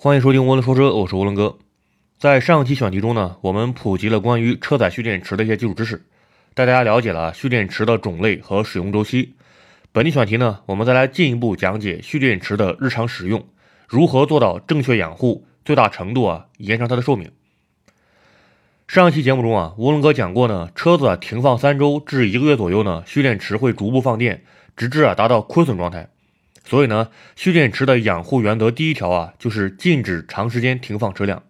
欢迎收听涡轮说车，我是涡轮哥。在上期选题中呢，我们普及了关于车载蓄电池的一些基础知识，带大家了解了蓄电池的种类和使用周期。本期选题呢，我们再来进一步讲解蓄电池的日常使用，如何做到正确养护，最大程度啊延长它的寿命。上期节目中啊，涡轮哥讲过呢，车子停放三周至一个月左右呢，蓄电池会逐步放电，直至啊达到亏损状态。所以呢，蓄电池的养护原则第一条啊，就是禁止长时间停放车辆。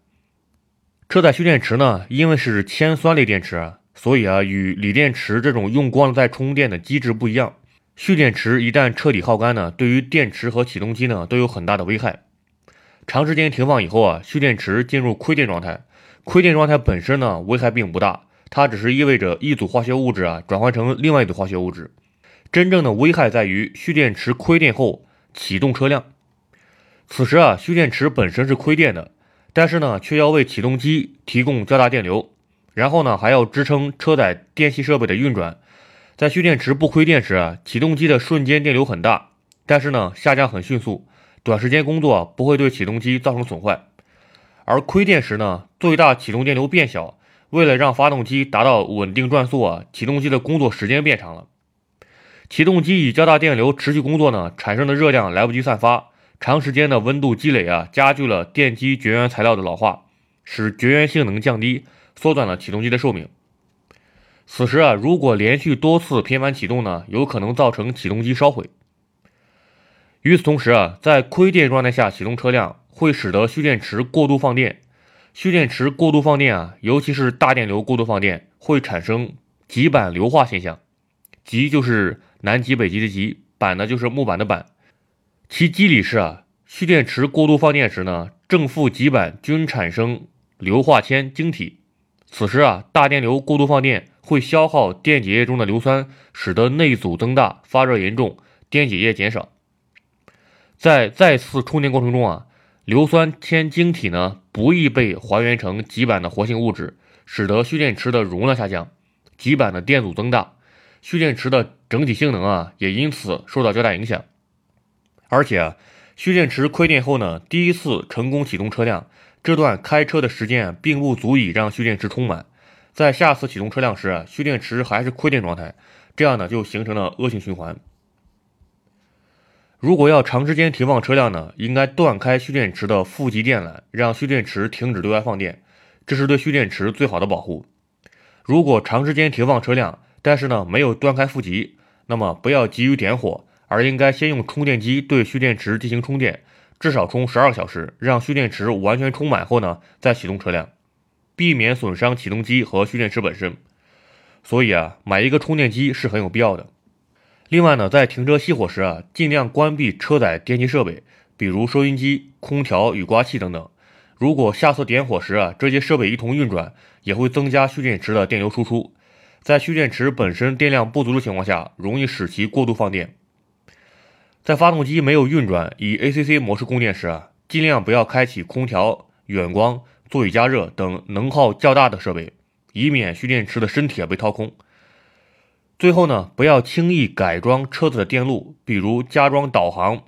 车载蓄电池呢，因为是铅酸类电池啊，所以啊，与锂电池这种用光了再充电的机制不一样。蓄电池一旦彻底耗干呢，对于电池和启动机呢都有很大的危害。长时间停放以后啊，蓄电池进入亏电状态。亏电状态本身呢，危害并不大，它只是意味着一组化学物质啊转换成另外一组化学物质。真正的危害在于蓄电池亏电后启动车辆。此时啊，蓄电池本身是亏电的，但是呢，却要为启动机提供较大电流，然后呢，还要支撑车载电器设备的运转。在蓄电池不亏电时啊，启动机的瞬间电流很大，但是呢，下降很迅速，短时间工作不会对启动机造成损坏。而亏电时呢，最大启动电流变小，为了让发动机达到稳定转速啊，启动机的工作时间变长了。启动机以较大电流持续工作呢，产生的热量来不及散发，长时间的温度积累啊，加剧了电机绝缘材料的老化，使绝缘性能降低，缩短了启动机的寿命。此时啊，如果连续多次频繁启动呢，有可能造成启动机烧毁。与此同时啊，在亏电状态下启动车辆。会使得蓄电池过度放电，蓄电池过度放电啊，尤其是大电流过度放电，会产生极板硫化现象。极就是南极、北极的极，板呢就是木板的板。其机理是啊，蓄电池过度放电时呢，正负极板均产生硫化铅晶体。此时啊，大电流过度放电会消耗电解液中的硫酸，使得内阻增大、发热严重、电解液减少。在再次充电过程中啊。硫酸铅晶体呢不易被还原成极板的活性物质，使得蓄电池的容量下降，极板的电阻增大，蓄电池的整体性能啊也因此受到较大影响。而且啊，蓄电池亏电后呢，第一次成功启动车辆，这段开车的时间并不足以让蓄电池充满，在下次启动车辆时，蓄电池还是亏电状态，这样呢就形成了恶性循环。如果要长时间停放车辆呢，应该断开蓄电池的负极电缆，让蓄电池停止对外放电，这是对蓄电池最好的保护。如果长时间停放车辆，但是呢没有断开负极，那么不要急于点火，而应该先用充电机对蓄电池进行充电，至少充十二个小时，让蓄电池完全充满后呢再启动车辆，避免损伤启动机和蓄电池本身。所以啊，买一个充电机是很有必要的。另外呢，在停车熄火时啊，尽量关闭车载电器设备，比如收音机、空调、雨刮器等等。如果下次点火时啊，这些设备一同运转，也会增加蓄电池的电流输出。在蓄电池本身电量不足的情况下，容易使其过度放电。在发动机没有运转、以 ACC 模式供电时，尽量不要开启空调、远光、座椅加热等能耗较大的设备，以免蓄电池的身体被掏空。最后呢，不要轻易改装车子的电路，比如加装导航、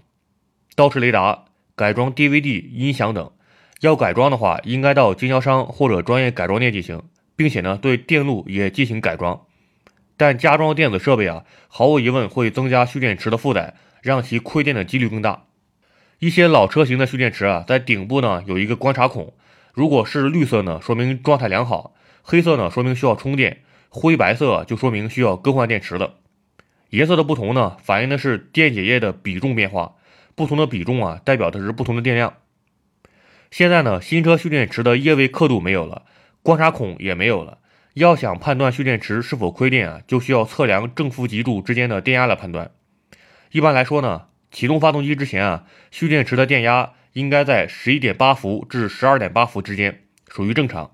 倒车雷达、改装 DVD 音响等。要改装的话，应该到经销商或者专业改装店进行，并且呢，对电路也进行改装。但加装电子设备啊，毫无疑问会增加蓄电池的负载，让其亏电的几率更大。一些老车型的蓄电池啊，在顶部呢有一个观察孔，如果是绿色呢，说明状态良好；黑色呢，说明需要充电。灰白色就说明需要更换电池了。颜色的不同呢，反映的是电解液的比重变化。不同的比重啊，代表的是不同的电量。现在呢，新车蓄电池的液位刻度没有了，观察孔也没有了。要想判断蓄电池是否亏电啊，就需要测量正负极柱之间的电压来判断。一般来说呢，启动发动机之前啊，蓄电池的电压应该在十一点八伏至十二点八伏之间，属于正常。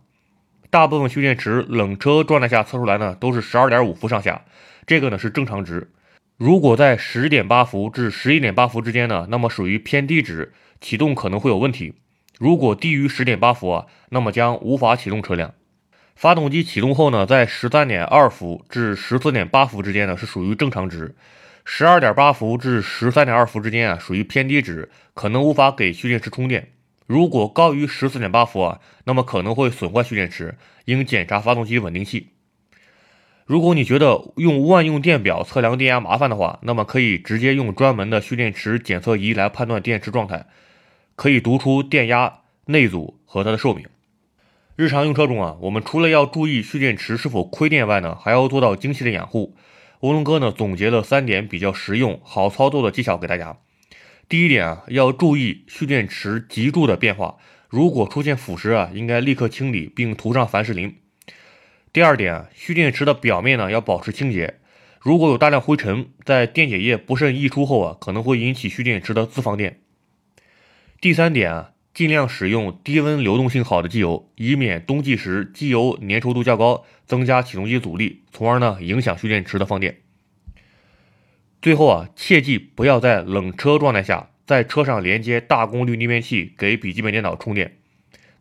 大部分蓄电池冷车状态下测出来呢，都是十二点五伏上下，这个呢是正常值。如果在十点八伏至十一点八伏之间呢，那么属于偏低值，启动可能会有问题。如果低于十点八伏啊，那么将无法启动车辆。发动机启动后呢，在十三点二伏至十四点八伏之间呢，是属于正常值。十二点八伏至十三点二伏之间啊，属于偏低值，可能无法给蓄电池充电。如果高于十四点八伏啊，那么可能会损坏蓄电池，应检查发动机稳定器。如果你觉得用万用电表测量电压麻烦的话，那么可以直接用专门的蓄电池检测仪来判断电池状态，可以读出电压、内阻和它的寿命。日常用车中啊，我们除了要注意蓄电池是否亏电外呢，还要做到精细的养护。涡轮哥呢总结了三点比较实用、好操作的技巧给大家。第一点啊，要注意蓄电池极柱的变化，如果出现腐蚀啊，应该立刻清理并涂上凡士林。第二点啊，蓄电池的表面呢要保持清洁，如果有大量灰尘，在电解液不慎溢出后啊，可能会引起蓄电池的自放电。第三点啊，尽量使用低温流动性好的机油，以免冬季时机油粘稠度较高，增加启动机阻力，从而呢影响蓄电池的放电。最后啊，切记不要在冷车状态下在车上连接大功率逆变器给笔记本电脑充电。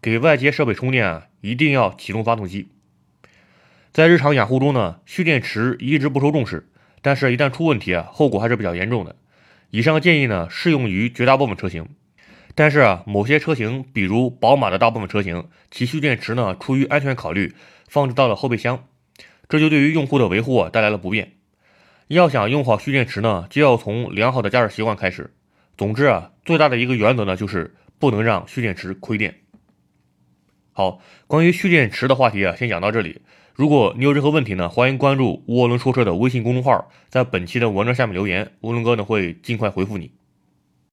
给外接设备充电啊，一定要启动发动机。在日常养护中呢，蓄电池一直不受重视，但是，一旦出问题啊，后果还是比较严重的。以上建议呢，适用于绝大部分车型，但是啊，某些车型，比如宝马的大部分车型，其蓄电池呢，出于安全考虑，放置到了后备箱，这就对于用户的维护啊带来了不便。要想用好蓄电池呢，就要从良好的驾驶习惯开始。总之啊，最大的一个原则呢，就是不能让蓄电池亏电。好，关于蓄电池的话题啊，先讲到这里。如果你有任何问题呢，欢迎关注涡轮说车的微信公众号，在本期的文章下面留言，涡轮哥呢会尽快回复你。